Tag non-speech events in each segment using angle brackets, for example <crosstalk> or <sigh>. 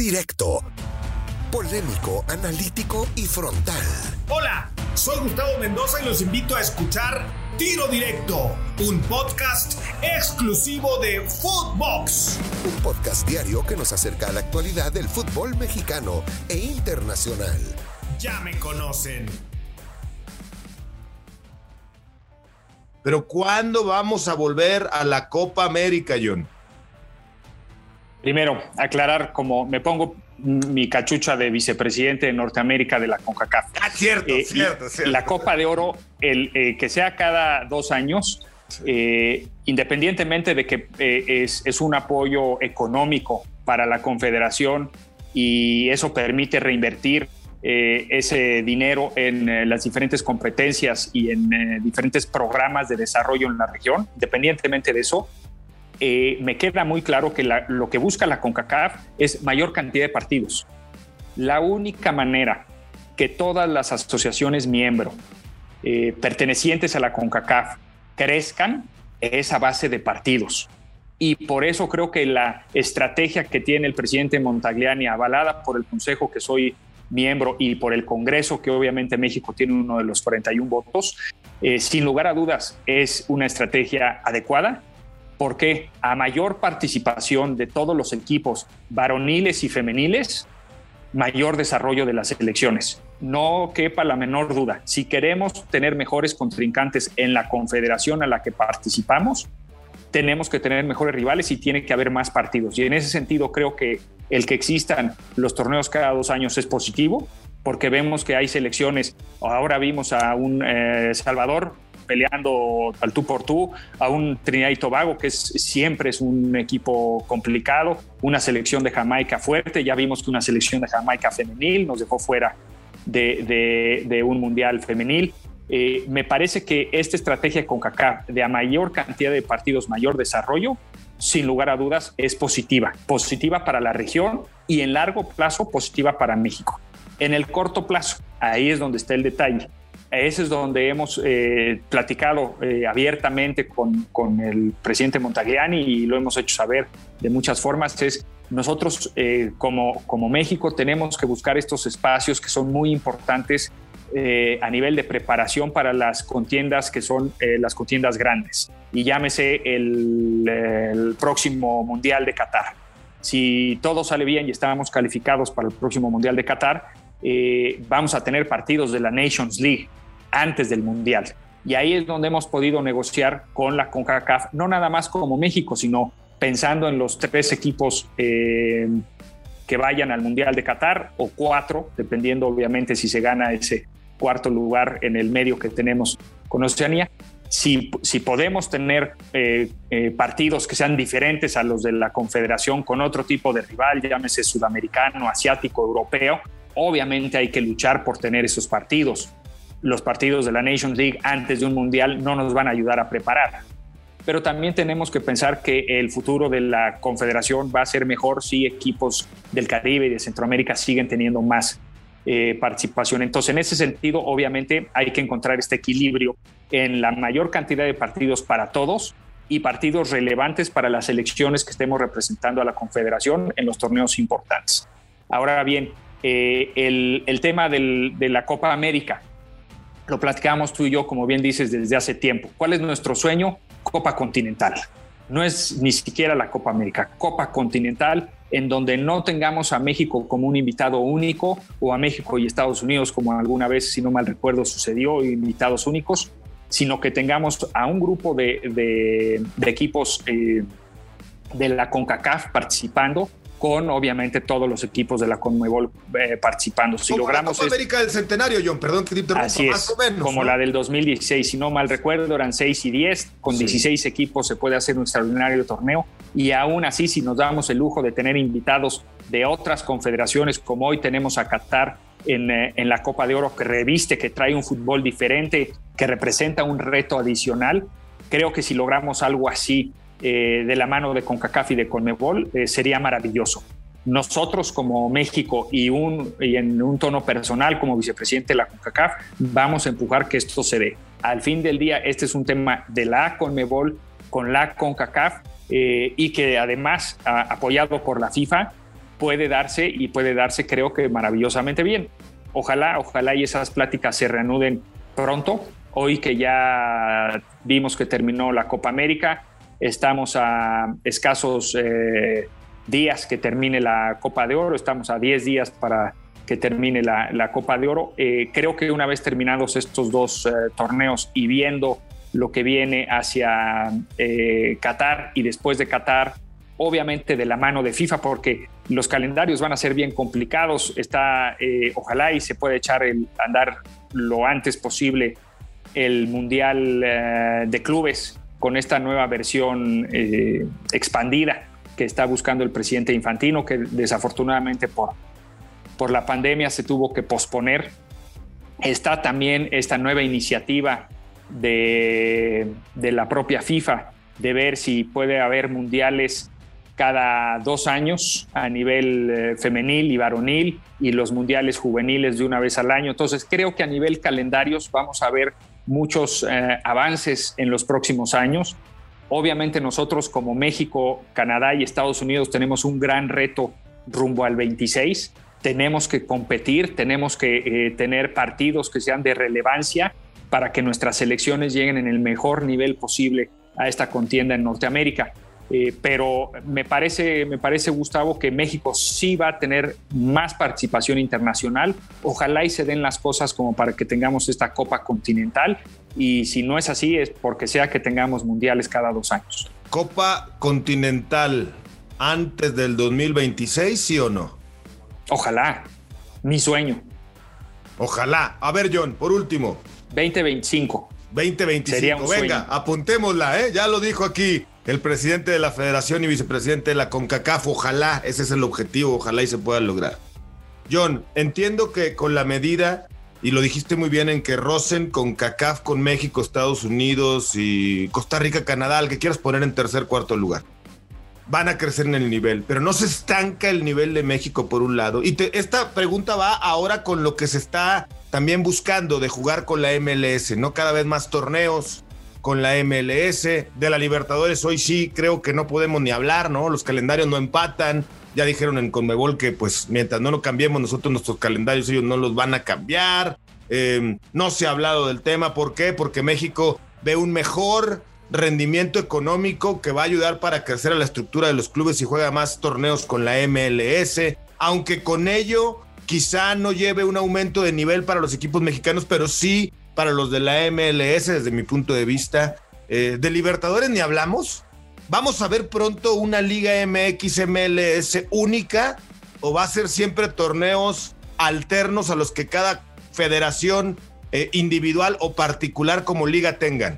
Directo. Polémico, analítico y frontal. Hola, soy Gustavo Mendoza y los invito a escuchar Tiro Directo, un podcast exclusivo de Footbox. Un podcast diario que nos acerca a la actualidad del fútbol mexicano e internacional. Ya me conocen. Pero ¿cuándo vamos a volver a la Copa América, John? Primero, aclarar como me pongo mi cachucha de vicepresidente de Norteamérica de la CONCACAF. Ah, cierto, Eh, cierto, cierto. La Copa de Oro, el, eh, que sea cada dos años, eh, independientemente de que eh, es, es un apoyo económico para la Confederación y eso permite reinvertir eh, ese dinero en las diferentes competencias y en diferentes programas de desarrollo en la región, independientemente de eso, eh, me queda muy claro que lo que busca la CONCACAF es mayor cantidad de partidos. La única manera que todas las asociaciones miembro eh, pertenecientes a la CONCACAF crezcan es a base de partidos. Y por eso creo que la estrategia que tiene el presidente Montagliani, avalada por el Consejo que soy miembro y por el Congreso, que obviamente México tiene uno de los 41 votos, eh, sin lugar a dudas es una estrategia adecuada porque a mayor participación de todos los equipos varoniles y femeniles, mayor desarrollo de las elecciones. No quepa la menor duda. Si queremos tener mejores contrincantes en la confederación a la que participamos, tenemos que tener mejores rivales y tiene que haber más partidos. Y en ese sentido creo que el que existan los torneos cada dos años es positivo, porque vemos que hay selecciones. Ahora vimos a un eh, Salvador peleando al tú por tú, a un Trinidad y Tobago, que es, siempre es un equipo complicado, una selección de Jamaica fuerte, ya vimos que una selección de Jamaica femenil nos dejó fuera de, de- de un mundial femenil. Eh, me parece que esta estrategia con CACAF de a mayor cantidad de partidos, mayor desarrollo, sin lugar a dudas, es positiva. Positiva para la región y en largo plazo positiva para México. En el corto plazo, ahí es donde está el detalle. Ese es donde hemos eh, platicado eh, abiertamente con, con el presidente Montagliani y lo hemos hecho saber de muchas formas. Es nosotros eh, como, como México tenemos que buscar estos espacios que son muy importantes a nivel de preparación para las contiendas que son las contiendas grandes. Y llámese el, próximo Mundial de Qatar. Si todo sale bien y estábamos calificados para el próximo Mundial de Qatar, vamos a tener partidos de la Nations League antes del Mundial. Y ahí es donde hemos podido negociar con la CONCACAF, no nada más como México, sino pensando en los tres equipos eh, que vayan al Mundial de Qatar o cuatro, dependiendo obviamente si se gana ese cuarto lugar en el medio que tenemos con Oceanía. Si, si podemos tener eh, eh, partidos que sean diferentes a los de la Confederación con otro tipo de rival, llámese sudamericano, asiático, europeo, obviamente hay que luchar por tener esos partidos. Los partidos de la Nations League antes de un mundial no nos van a ayudar a preparar. Pero también tenemos que pensar que el futuro de la Confederación va a ser mejor si equipos del Caribe y de Centroamérica siguen teniendo más eh, participación. Entonces, en ese sentido, obviamente hay que encontrar este equilibrio en la mayor cantidad de partidos para todos y partidos relevantes para las elecciones que estemos representando a la Confederación en los torneos importantes. Ahora bien, eh, el, tema de la Copa América, lo platicamos tú y yo, como bien dices, desde hace tiempo. ¿Cuál es nuestro sueño? Copa Continental. No es ni siquiera la Copa América, Copa Continental, en donde no tengamos a México como un invitado único o a México y Estados Unidos como alguna vez, si no mal recuerdo, sucedió, invitados únicos, sino que tengamos a un grupo de, de, de equipos eh, de la CONCACAF participando con obviamente todos los equipos de la CONMEBOL eh, participando. Si como logramos la Copa América del Centenario, John, perdón que te interrumpa, Así es, más o menos. como ¿no? la del 2016, si no mal recuerdo, eran 6 y 10, con Sí. 16 equipos se puede hacer un extraordinario torneo y aún así si nos damos el lujo de tener invitados de otras confederaciones como hoy tenemos a Qatar en, eh, en la Copa de Oro que reviste, que trae un fútbol diferente, que representa un reto adicional, creo que si logramos algo así eh, de la mano de CONCACAF y de CONMEBOL eh, sería maravilloso nosotros como México y, un, y en un tono personal como vicepresidente de la CONCACAF, vamos a empujar que esto se dé. Al fin del día, este es un tema de la CONMEBOL con la CONCACAF eh, y que además, apoyado por la FIFA, puede darse y puede darse creo que maravillosamente bien. Ojalá, ojalá y esas pláticas se reanuden pronto. Hoy que ya vimos que terminó la Copa América, estamos a escasos eh, días que termine la Copa de Oro, estamos a 10 días para que termine la, Copa de Oro. Eh, creo que una vez terminados estos dos eh, torneos y viendo lo que viene hacia Qatar y después de Qatar, obviamente de la mano de FIFA, porque los calendarios van a ser bien complicados. Está, ojalá y se pueda echar el andar lo antes posible el Mundial de Clubes con esta nueva versión eh, expandida que está buscando el presidente Infantino, que desafortunadamente por, por la pandemia se tuvo que posponer. Está también esta nueva iniciativa de, de la propia FIFA de ver si puede haber mundiales cada dos años a nivel eh, femenil y varonil y los mundiales juveniles de una vez al año. Entonces creo que a nivel calendarios vamos a ver muchos eh, avances en los próximos años. Obviamente nosotros como México, Canadá y Estados Unidos tenemos un gran reto rumbo al 26. Tenemos que competir, tenemos que eh, tener partidos que sean de relevancia para que nuestras selecciones lleguen en el mejor nivel posible a esta contienda en Norteamérica. Eh, pero me parece, me parece, Gustavo, que México sí va a tener más participación internacional. Ojalá y se den las cosas como para que tengamos esta Copa Continental. Y si no es así, es porque sea que tengamos mundiales cada dos años. Copa Continental antes del 2026, ¿sí o no? Ojalá. Mi sueño. Ojalá. A ver, John, por último. 2025. 2025. Venga, apuntémosla, ¿eh? Ya lo dijo aquí el presidente de la federación y vicepresidente de la CONCACAF. Ojalá, ese es el objetivo, ojalá y se pueda lograr. John, entiendo que con la medida, y lo dijiste muy bien, en que rocen CONCACAF con México, Estados Unidos y Costa Rica, Canadá, al que quieras poner en tercer, cuarto lugar. Van a crecer en el nivel, pero no se estanca el nivel de México por un lado. Y esta pregunta va ahora con lo que se está también buscando de jugar con la MLS, ¿no? Cada vez más torneos, con la MLS, de la Libertadores hoy sí creo que no podemos ni hablar, ¿no? Los calendarios no empatan. Ya dijeron en Conmebol que pues mientras no lo cambiemos nosotros nuestros calendarios ellos no los van a cambiar. Em, no se ha hablado del tema, ¿por qué? Porque México ve un mejor rendimiento económico que va a ayudar para crecer a la estructura de los clubes y juega más torneos con la MLS, aunque con ello quizá no lleve un aumento de nivel para los equipos mexicanos, pero sí para los de la MLS, desde mi punto de vista. Eh, de Libertadores ni hablamos. ¿Vamos a ver pronto una Liga MX MLS única o va a ser siempre torneos alternos a los que cada federación eh, individual o particular como liga tengan?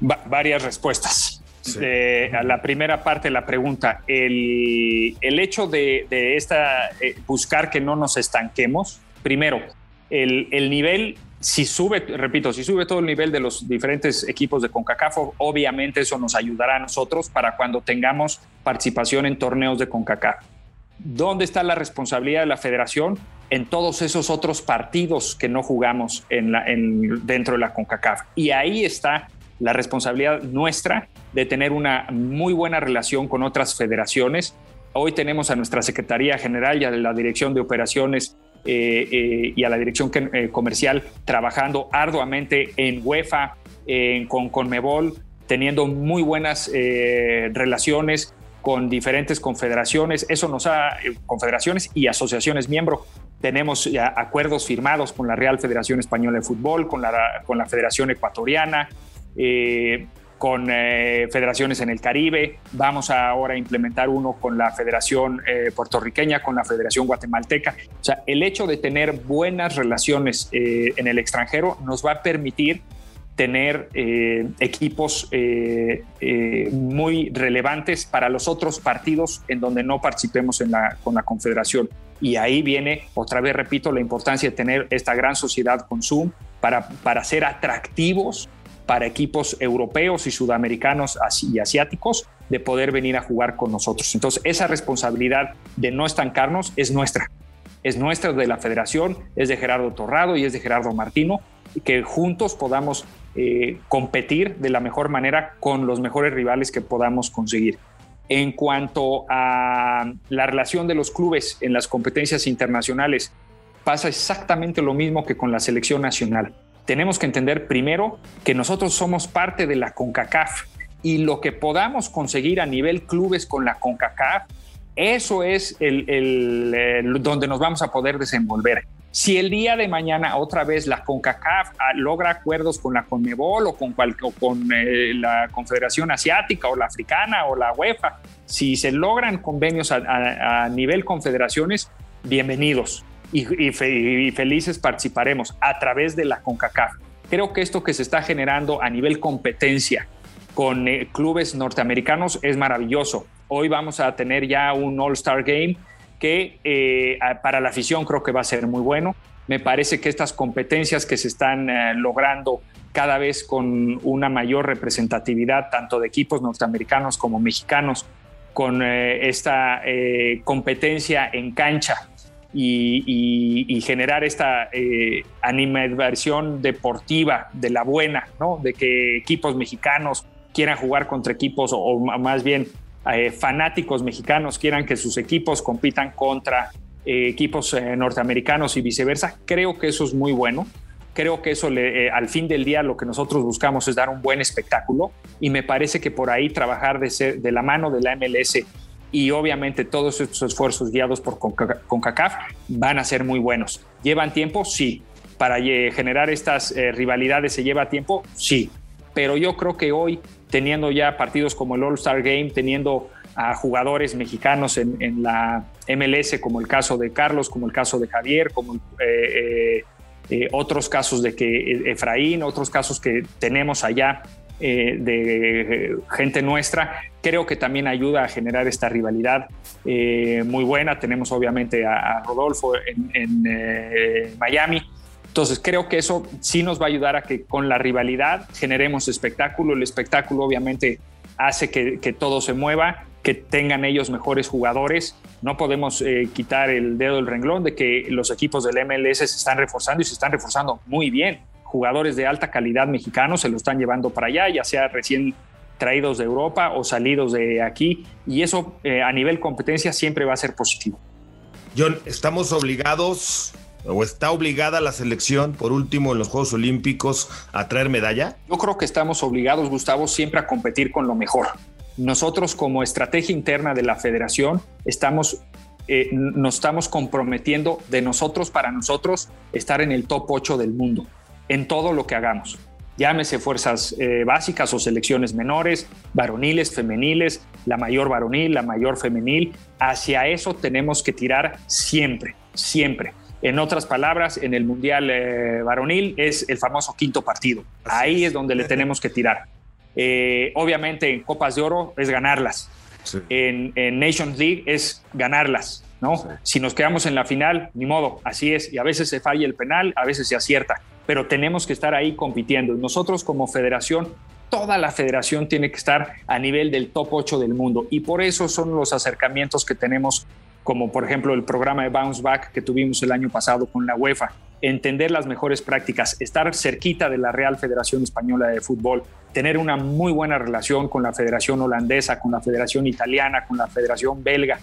varias respuestas. a la primera parte de la pregunta, el, hecho de, esta, eh, buscar que no nos estanquemos, primero, el, el nivel si sube, repito, si sube todo el nivel de los diferentes equipos de CONCACAF, obviamente eso nos ayudará a nosotros para cuando tengamos participación en torneos de CONCACAF. ¿Dónde está la responsabilidad de la federación? En todos esos otros partidos que no jugamos dentro de la CONCACAF. Y ahí está la responsabilidad nuestra de tener una muy buena relación con otras federaciones. Hoy tenemos a nuestra Secretaría General y a la Dirección de Operaciones y a la dirección eh, comercial trabajando arduamente en UEFA, con Conmebol, teniendo muy buenas relaciones con diferentes confederaciones. Eso nos ha, confederaciones y asociaciones miembro. Tenemos acuerdos firmados con la Real Federación Española de Fútbol, con la, con la Federación Ecuatoriana, con eh, federaciones en el Caribe. Vamos ahora a implementar uno con la Federación eh, puertorriqueña, con la Federación guatemalteca. O sea, el hecho de tener buenas relaciones eh, en el extranjero nos va a permitir tener equipos muy relevantes para los otros partidos en donde no participemos en la, con la Confederación. Y ahí viene, otra vez repito, la importancia de tener esta gran sociedad con Zoom para, para ser atractivos para equipos europeos y sudamericanos y asiáticos de poder venir a jugar con nosotros. Entonces, esa responsabilidad de no estancarnos es nuestra. Es nuestra de la federación, es de Gerardo Torrado y es de Gerardo Martino, que juntos podamos eh, competir de la mejor manera con los mejores rivales que podamos conseguir. En cuanto a la relación de los clubes en las competencias internacionales, pasa exactamente lo mismo que con la selección nacional. Tenemos que entender primero que nosotros somos parte de la CONCACAF y lo que podamos conseguir a nivel clubes con la CONCACAF, eso es el, donde nos vamos a poder desenvolver. Si el día de mañana otra vez la CONCACAF ah, logra acuerdos con la CONMEBOL o con, con eh, la Confederación Asiática o la Africana o la UEFA, si se logran convenios a, nivel confederaciones, bienvenidos y, felices participaremos a través de la CONCACAF. Creo que esto que se está generando a nivel competencia con eh, clubes norteamericanos es maravilloso. Hoy vamos a tener ya un All-Star Game que eh, para la afición creo que va a ser muy bueno. Me parece que estas competencias que se están eh, logrando cada vez con una mayor representatividad tanto de equipos norteamericanos como mexicanos, con eh, esta competencia en cancha y, generar esta animación deportiva de la buena, ¿no? de que equipos mexicanos quieran jugar contra equipos o más bien eh, fanáticos mexicanos quieran que sus equipos compitan contra eh, equipos eh, norteamericanos y viceversa. Creo que eso es muy bueno. Creo que eso al fin del día lo que nosotros buscamos es dar un buen espectáculo y me parece que por ahí trabajar de, de la mano de la MLS y obviamente todos estos esfuerzos guiados por CONCACAF van a ser muy buenos. ¿Llevan tiempo? Sí. ¿Para generar estas rivalidades se lleva tiempo? Sí. Pero yo creo que hoy teniendo ya partidos como el All-Star Game, teniendo a jugadores mexicanos en, la MLS, como el caso de Carlos, como el caso de Javier, como eh, eh, eh, otros casos de que Efraín, otros casos que tenemos allá de gente nuestra, creo que también ayuda a generar esta rivalidad muy buena. Tenemos obviamente a, Rodolfo en Miami entonces creo que eso sí nos va a ayudar a que con la rivalidad generemos espectáculo. El espectáculo obviamente hace que, todo se mueva, que tengan ellos mejores jugadores. No podemos eh, quitar el dedo del renglón de que los equipos del MLS se están reforzando y se están reforzando muy bien. Jugadores de alta calidad mexicanos se lo están llevando para allá, ya sea recién traídos de Europa o salidos de aquí. Y eso eh, a nivel competencia siempre va a ser positivo. John, estamos obligados o está obligada la selección, por último, en los Juegos Olímpicos a traer medalla? Yo creo que estamos obligados, Gustavo, siempre a competir con lo mejor. Nosotros como estrategia interna de la federación estamos, eh, nos estamos comprometiendo de nosotros para nosotros estar en el top 8 del mundo, en todo lo que hagamos. Llámese fuerzas eh, básicas o selecciones menores, varoniles, femeniles, la mayor varonil, la mayor femenil. Hacia eso tenemos que tirar siempre, siempre. En otras palabras, en el Mundial eh, varonil es el famoso quinto partido. Ahí es. donde le <laughs> tenemos que tirar. Eh, obviamente en Copas de Oro es ganarlas. En, Nations League es ganarlas. ¿no? Si nos quedamos en la final, ni modo, así es. Y a veces se falla el penal, a veces se acierta. Pero tenemos que estar ahí compitiendo. Y nosotros como federación toda la federación tiene que estar a nivel del top 8 del mundo y por eso son los acercamientos que tenemos como por ejemplo el programa de Bounce Back que tuvimos el año pasado con la UEFA, entender las mejores prácticas, estar cerquita de la Real Federación Española de Fútbol, tener una muy buena relación con la Federación Holandesa, con la Federación Italiana, con la Federación Belga,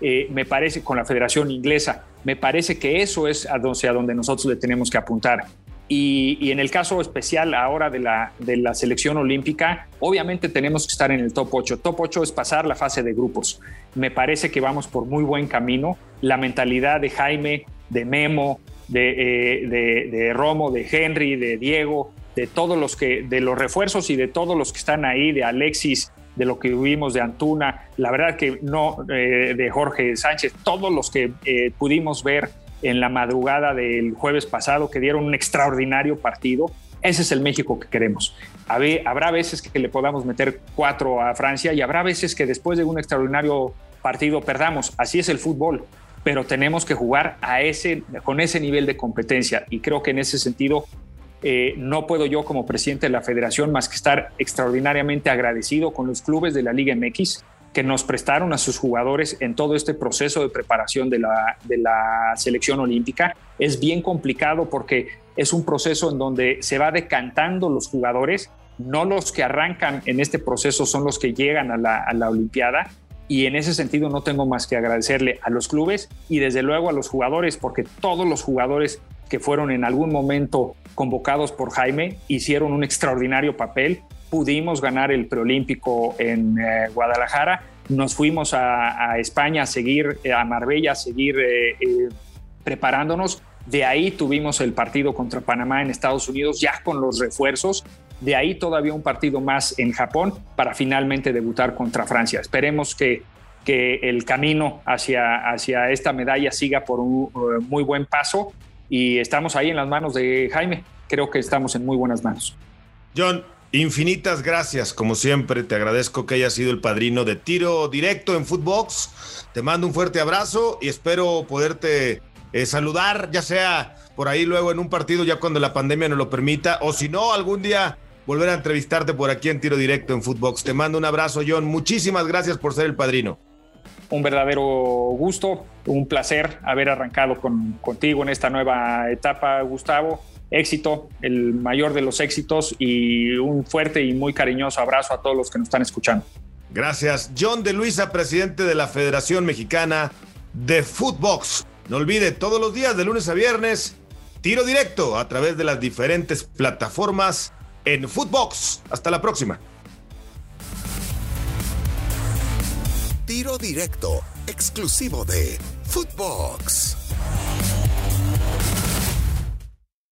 eh, me parece, con la Federación Inglesa, me parece que eso es a donde, a donde nosotros le tenemos que apuntar. Y, en el caso especial ahora de la, de la selección olímpica, obviamente tenemos que estar en el top 8. Top 8 es pasar la fase de grupos. Me parece que vamos por muy buen camino. La mentalidad de Jaime, de Memo, de, eh, de, de Romo, de Henry, de Diego, de todos los que, de los refuerzos y de todos los que están ahí, de Alexis, de lo que vimos de Antuna, la verdad que no, eh, de Jorge Sánchez, todos los que eh, pudimos ver en la madrugada del jueves pasado, que dieron un extraordinario partido. Ese es el México que queremos. Habrá veces que le podamos meter cuatro a Francia y habrá veces que después de un extraordinario partido perdamos. Así es el fútbol, pero tenemos que jugar a ese, con ese nivel de competencia y creo que en ese sentido eh, no puedo yo como presidente de la federación más que estar extraordinariamente agradecido con los clubes de la Liga MX que nos prestaron a sus jugadores en todo este proceso de preparación de la, de la selección olímpica. Es bien complicado porque es un proceso en donde se va decantando los jugadores, no los que arrancan en este proceso son los que llegan a la, a la Olimpiada y en ese sentido no tengo más que agradecerle a los clubes y desde luego a los jugadores, porque todos los jugadores que fueron en algún momento convocados por Jaime hicieron un extraordinario papel. Pudimos ganar el preolímpico en eh, Guadalajara, nos fuimos a, España a seguir, eh, a Marbella a seguir eh, preparándonos. De ahí tuvimos el partido contra Panamá en Estados Unidos ya con los refuerzos de ahí todavía un partido más en Japón para finalmente debutar contra Francia. Esperemos que, que el camino hacia, hacia esta medalla siga por un eh, muy buen paso y estamos ahí en las manos de Jaime. Creo que estamos en muy buenas manos. John, infinitas gracias. Como siempre, te agradezco que hayas sido el padrino de tiro directo en Footbox. Te mando un fuerte abrazo y espero poderte eh, saludar, ya sea por ahí luego en un partido, ya cuando la pandemia nos lo permita, o si no, algún día volver a entrevistarte por aquí en Tiro Directo en Footbox. Te mando un abrazo, John. Muchísimas gracias por ser el padrino. Un verdadero gusto, un placer haber arrancado con, contigo en esta nueva etapa, Gustavo. Éxito, el mayor de los éxitos y un fuerte y muy cariñoso abrazo a todos los que nos están escuchando. Gracias. John de Luisa, presidente de la Federación Mexicana de Footbox. No olvide, todos los días de lunes a viernes, tiro directo a través de las diferentes plataformas en Footbox. Hasta la próxima. Tiro directo, exclusivo de Footbox.